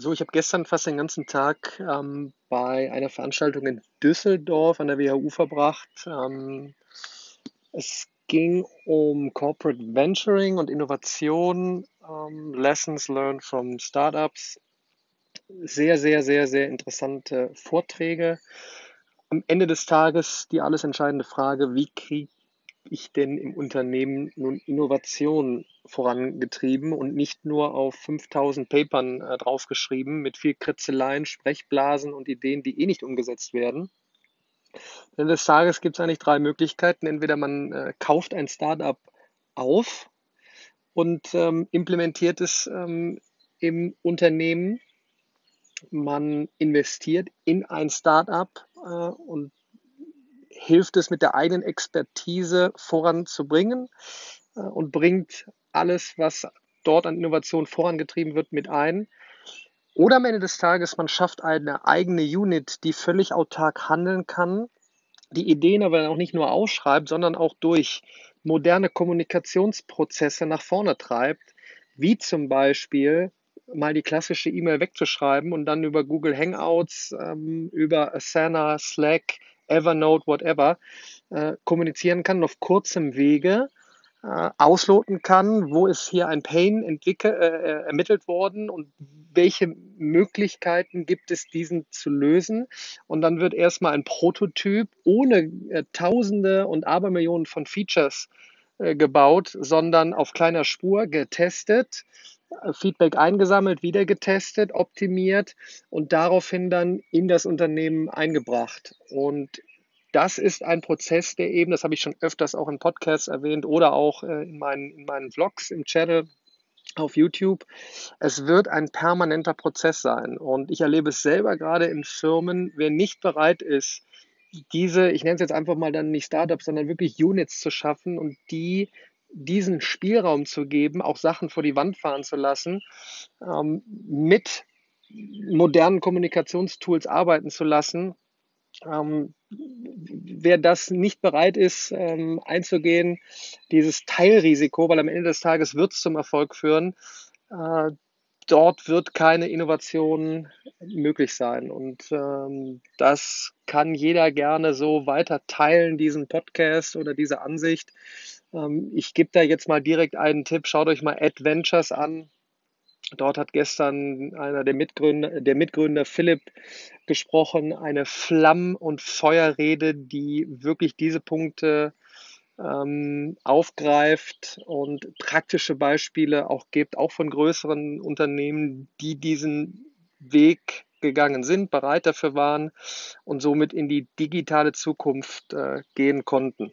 So, ich habe gestern fast den ganzen Tag ähm, bei einer Veranstaltung in Düsseldorf an der WHU verbracht. Ähm, es ging um Corporate Venturing und Innovation, ähm, Lessons learned from Startups. Sehr, sehr, sehr, sehr interessante Vorträge. Am Ende des Tages die alles entscheidende Frage, wie kriege ich denn im Unternehmen nun Innovation vorangetrieben und nicht nur auf 5000 Papern äh, draufgeschrieben mit viel Kritzeleien, Sprechblasen und Ideen, die eh nicht umgesetzt werden. Ende des Tages gibt es eigentlich drei Möglichkeiten. Entweder man äh, kauft ein Startup auf und ähm, implementiert es ähm, im Unternehmen. Man investiert in ein Startup äh, und hilft es mit der eigenen Expertise voranzubringen äh, und bringt alles, was dort an Innovation vorangetrieben wird, mit ein. Oder am Ende des Tages, man schafft eine eigene Unit, die völlig autark handeln kann, die Ideen aber auch nicht nur ausschreibt, sondern auch durch moderne Kommunikationsprozesse nach vorne treibt, wie zum Beispiel mal die klassische E-Mail wegzuschreiben und dann über Google Hangouts, ähm, über Asana, Slack, Evernote, whatever, äh, kommunizieren kann auf kurzem Wege, äh, ausloten kann, wo ist hier ein Pain äh, äh, ermittelt worden und welche Möglichkeiten gibt es, diesen zu lösen. Und dann wird erstmal ein Prototyp ohne äh, Tausende und Abermillionen von Features äh, gebaut, sondern auf kleiner Spur getestet Feedback eingesammelt, wieder getestet, optimiert und daraufhin dann in das Unternehmen eingebracht. Und das ist ein Prozess, der eben, das habe ich schon öfters auch in Podcasts erwähnt oder auch äh, in meinen, in meinen Vlogs im Channel auf YouTube. Es wird ein permanenter Prozess sein. Und ich erlebe es selber gerade in Firmen, wer nicht bereit ist, diese, ich nenne es jetzt einfach mal dann nicht Startups, sondern wirklich Units zu schaffen und die diesen Spielraum zu geben, auch Sachen vor die Wand fahren zu lassen, ähm, mit modernen Kommunikationstools arbeiten zu lassen. Ähm, wer das nicht bereit ist, ähm, einzugehen, dieses Teilrisiko, weil am Ende des Tages wird es zum Erfolg führen, äh, dort wird keine Innovation möglich sein. Und ähm, das kann jeder gerne so weiter teilen, diesen Podcast oder diese Ansicht. Ähm, ich gebe da jetzt mal direkt einen Tipp. Schaut euch mal Adventures an. Dort hat gestern einer der Mitgründer, der Mitgründer Philipp gesprochen, eine Flamm- und Feuerrede, die wirklich diese Punkte ähm, aufgreift und praktische Beispiele auch gibt, auch von größeren Unternehmen, die diesen Weg gegangen sind, bereit dafür waren und somit in die digitale Zukunft äh, gehen konnten.